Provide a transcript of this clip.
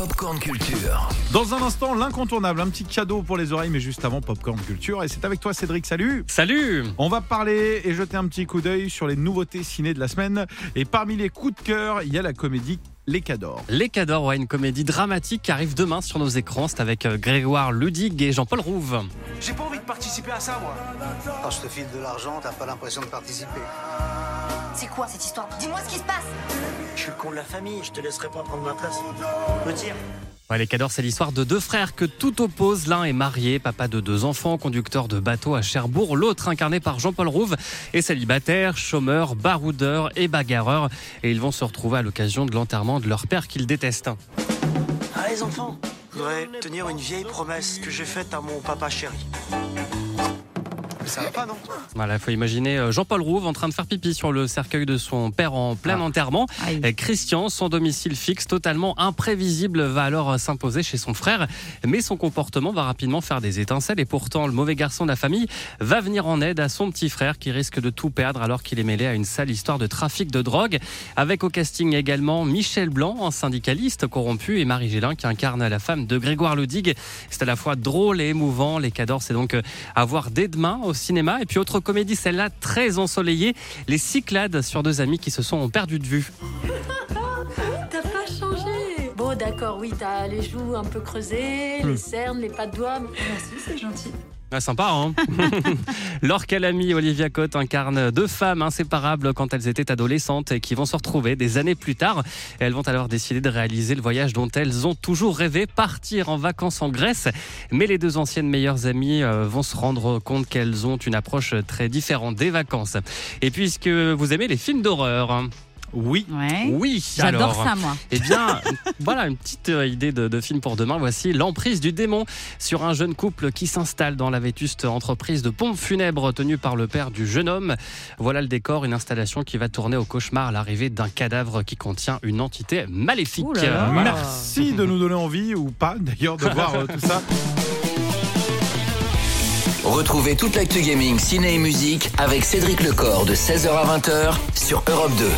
Popcorn Culture. Dans un instant, l'incontournable, un petit cadeau pour les oreilles, mais juste avant Popcorn Culture. Et c'est avec toi, Cédric. Salut. Salut On va parler et jeter un petit coup d'œil sur les nouveautés ciné de la semaine. Et parmi les coups de cœur, il y a la comédie Les Cadors. Les Cadors, ouais, une comédie dramatique qui arrive demain sur nos écrans. C'est avec euh, Grégoire Ludig et Jean-Paul Rouve. J'ai pas envie de participer à ça, moi. Quand je te file de l'argent, t'as pas l'impression de participer. C'est quoi cette histoire? Dis-moi ce qui se passe Je suis le con de la famille, je te laisserai pas prendre ma place. Me tire. Ouais, les Cadors, c'est l'histoire de deux frères que tout oppose. L'un est marié, papa de deux enfants, conducteur de bateau à Cherbourg. L'autre, incarné par Jean-Paul Rouve, est célibataire, chômeur, baroudeur et bagarreur. Et ils vont se retrouver à l'occasion de l'enterrement de leur père qu'ils détestent. Ah, les enfants, je voudrais tenir une vieille promesse que j'ai faite à mon papa chéri. Ça va pas, non Voilà, il faut imaginer euh, Jean-Paul Rouve en train de faire pipi sur le cercueil de son père en plein Ah. enterrement. Aïe. Et Christian, son domicile fixe totalement imprévisible, va alors s'imposer chez son frère. Mais son comportement va rapidement faire des étincelles et pourtant le mauvais garçon de la famille va venir en aide à son petit frère qui risque de tout perdre alors qu'il est mêlé à une sale histoire de trafic de drogue. Avec au casting également Michel Blanc, un syndicaliste corrompu, et Marie Gélin qui incarne la femme de Grégoire Ludig. C'est à la fois drôle et émouvant. Les cadors, c'est donc euh, à voir dès demain au cinéma. Et puis autre comédie, celle-là très ensoleillée, Les Cyclades sur deux amis qui se sont perdus de vue. T'as pas changé. Bon, d'accord, oui, t'as les joues un peu creusées, les cernes, les pas de doigts. Merci, c'est gentil. Ah, sympa, hein Laure Calamy et Olivia Cotte incarnent deux femmes inséparables quand elles étaient adolescentes et qui vont se retrouver des années plus tard. Elles vont alors décider de réaliser le voyage dont elles ont toujours rêvé, partir en vacances en Grèce. Mais les deux anciennes meilleures amies euh, vont se rendre compte qu'elles ont une approche très différente des vacances. Et puisque vous aimez les films d'horreur, hein, Oui. Ouais. oui, J'adore ça, moi. eh bien, voilà une petite euh, idée de, de film pour demain. Voici L'emprise du démon sur un jeune couple qui s'installe dans la vétuste entreprise de pompes funèbres tenue par le père du jeune homme. Voilà le décor, une installation qui va tourner au cauchemar à l'arrivée d'un cadavre qui contient une entité maléfique. Là là. Merci de nous donner envie, ou pas d'ailleurs, de voir euh, tout ça. Retrouvez toute l'actu gaming, ciné et musique avec Cédric Lecor de 16h à 20h sur Europe 2.